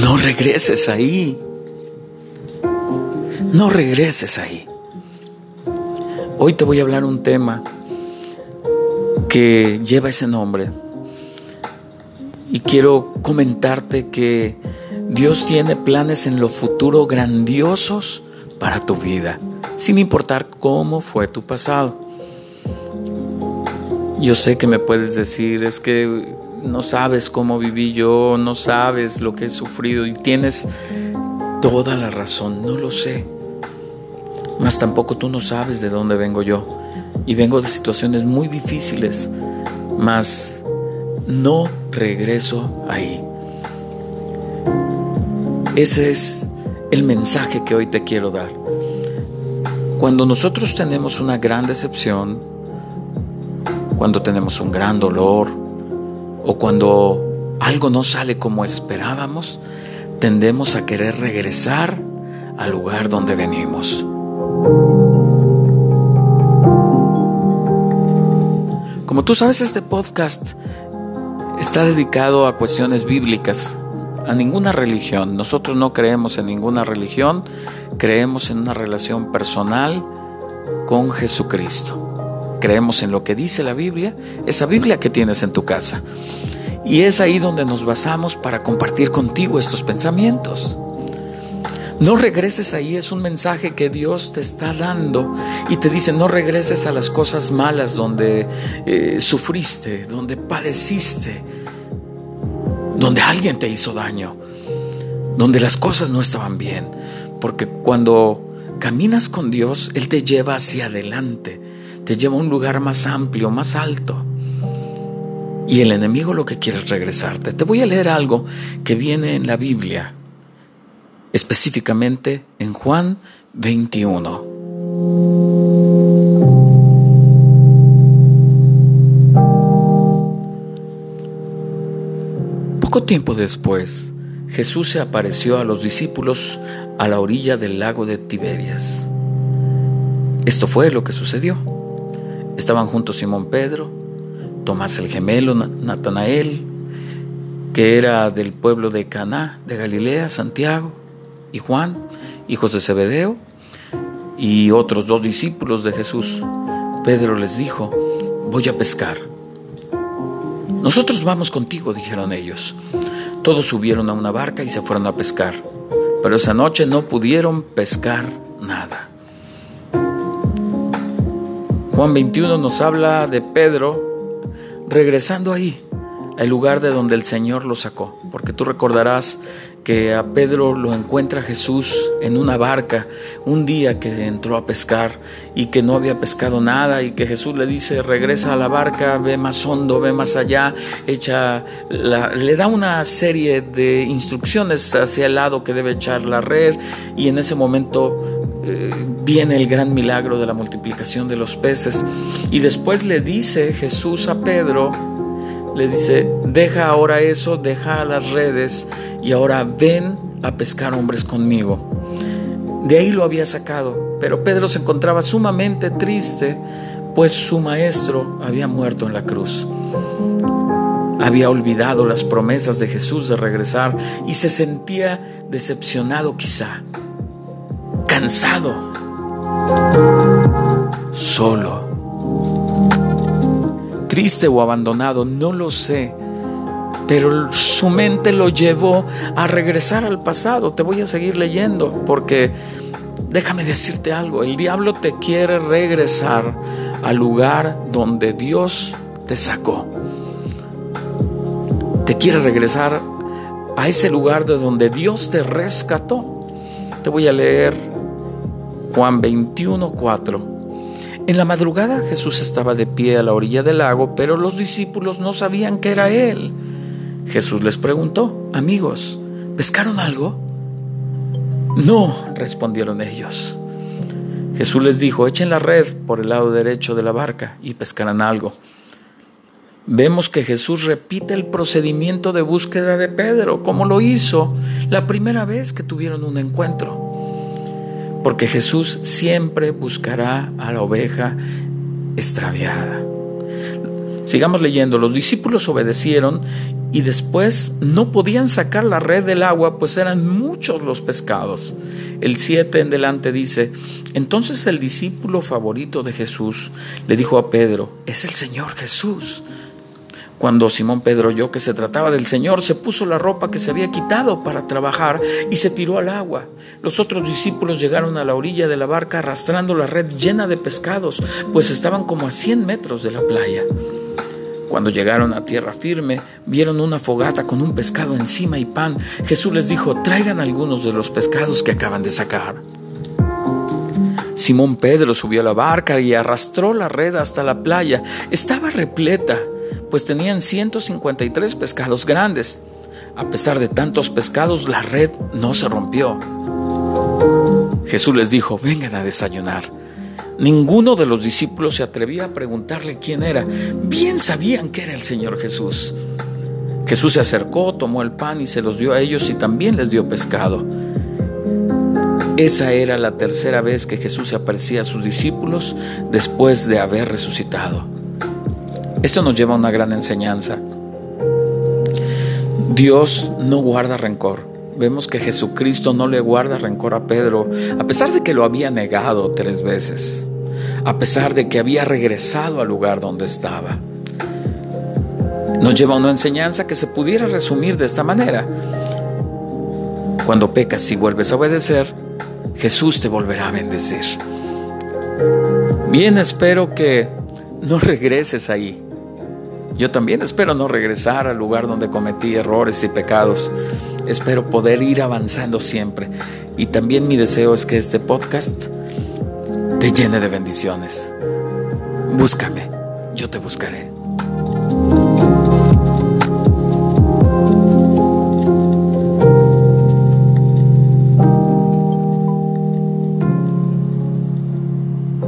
No regreses ahí. No regreses ahí. Hoy te voy a hablar un tema que lleva ese nombre. Y quiero comentarte que Dios tiene planes en lo futuro grandiosos para tu vida, sin importar cómo fue tu pasado. Yo sé que me puedes decir, es que no sabes cómo viví yo, no sabes lo que he sufrido y tienes toda la razón, no lo sé. Mas tampoco tú no sabes de dónde vengo yo. Y vengo de situaciones muy difíciles, mas no regreso ahí. Ese es el mensaje que hoy te quiero dar. Cuando nosotros tenemos una gran decepción, cuando tenemos un gran dolor o cuando algo no sale como esperábamos, tendemos a querer regresar al lugar donde venimos. Como tú sabes, este podcast está dedicado a cuestiones bíblicas, a ninguna religión. Nosotros no creemos en ninguna religión, creemos en una relación personal con Jesucristo. Creemos en lo que dice la Biblia, esa Biblia que tienes en tu casa. Y es ahí donde nos basamos para compartir contigo estos pensamientos. No regreses ahí, es un mensaje que Dios te está dando y te dice, no regreses a las cosas malas donde eh, sufriste, donde padeciste, donde alguien te hizo daño, donde las cosas no estaban bien. Porque cuando caminas con Dios, Él te lleva hacia adelante, te lleva a un lugar más amplio, más alto. Y el enemigo lo que quiere es regresarte. Te voy a leer algo que viene en la Biblia específicamente en Juan 21. Poco tiempo después, Jesús se apareció a los discípulos a la orilla del lago de Tiberias. Esto fue lo que sucedió. Estaban juntos Simón Pedro, Tomás el gemelo, Natanael, que era del pueblo de Caná de Galilea, Santiago, y Juan, hijos de Zebedeo, y otros dos discípulos de Jesús. Pedro les dijo, voy a pescar. Nosotros vamos contigo, dijeron ellos. Todos subieron a una barca y se fueron a pescar, pero esa noche no pudieron pescar nada. Juan 21 nos habla de Pedro regresando ahí, el lugar de donde el Señor lo sacó, porque tú recordarás que a Pedro lo encuentra Jesús en una barca un día que entró a pescar y que no había pescado nada y que Jesús le dice regresa a la barca, ve más hondo, ve más allá, echa le da una serie de instrucciones hacia el lado que debe echar la red y en ese momento eh, viene el gran milagro de la multiplicación de los peces y después le dice Jesús a Pedro le dice, deja ahora eso, deja las redes y ahora ven a pescar hombres conmigo. De ahí lo había sacado, pero Pedro se encontraba sumamente triste, pues su maestro había muerto en la cruz. Había olvidado las promesas de Jesús de regresar y se sentía decepcionado quizá, cansado, solo triste o abandonado, no lo sé. Pero su mente lo llevó a regresar al pasado. Te voy a seguir leyendo porque déjame decirte algo, el diablo te quiere regresar al lugar donde Dios te sacó. Te quiere regresar a ese lugar de donde Dios te rescató. Te voy a leer Juan 21, 4. En la madrugada Jesús estaba de pie a la orilla del lago, pero los discípulos no sabían que era Él. Jesús les preguntó, amigos, ¿pescaron algo? No, respondieron ellos. Jesús les dijo, echen la red por el lado derecho de la barca y pescarán algo. Vemos que Jesús repite el procedimiento de búsqueda de Pedro, como lo hizo la primera vez que tuvieron un encuentro porque Jesús siempre buscará a la oveja extraviada. Sigamos leyendo. Los discípulos obedecieron y después no podían sacar la red del agua, pues eran muchos los pescados. El 7 en delante dice, entonces el discípulo favorito de Jesús le dijo a Pedro, es el Señor Jesús. Cuando Simón Pedro oyó que se trataba del Señor, se puso la ropa que se había quitado para trabajar y se tiró al agua. Los otros discípulos llegaron a la orilla de la barca arrastrando la red llena de pescados, pues estaban como a 100 metros de la playa. Cuando llegaron a tierra firme, vieron una fogata con un pescado encima y pan. Jesús les dijo, traigan algunos de los pescados que acaban de sacar. Simón Pedro subió a la barca y arrastró la red hasta la playa. Estaba repleta pues tenían 153 pescados grandes. A pesar de tantos pescados, la red no se rompió. Jesús les dijo, vengan a desayunar. Ninguno de los discípulos se atrevía a preguntarle quién era. Bien sabían que era el Señor Jesús. Jesús se acercó, tomó el pan y se los dio a ellos y también les dio pescado. Esa era la tercera vez que Jesús se aparecía a sus discípulos después de haber resucitado. Esto nos lleva a una gran enseñanza. Dios no guarda rencor. Vemos que Jesucristo no le guarda rencor a Pedro, a pesar de que lo había negado tres veces, a pesar de que había regresado al lugar donde estaba. Nos lleva a una enseñanza que se pudiera resumir de esta manera. Cuando pecas y vuelves a obedecer, Jesús te volverá a bendecir. Bien, espero que no regreses ahí yo también espero no regresar al lugar donde cometí errores y pecados. Espero poder ir avanzando siempre. Y también mi deseo es que este podcast te llene de bendiciones. Búscame, yo te buscaré.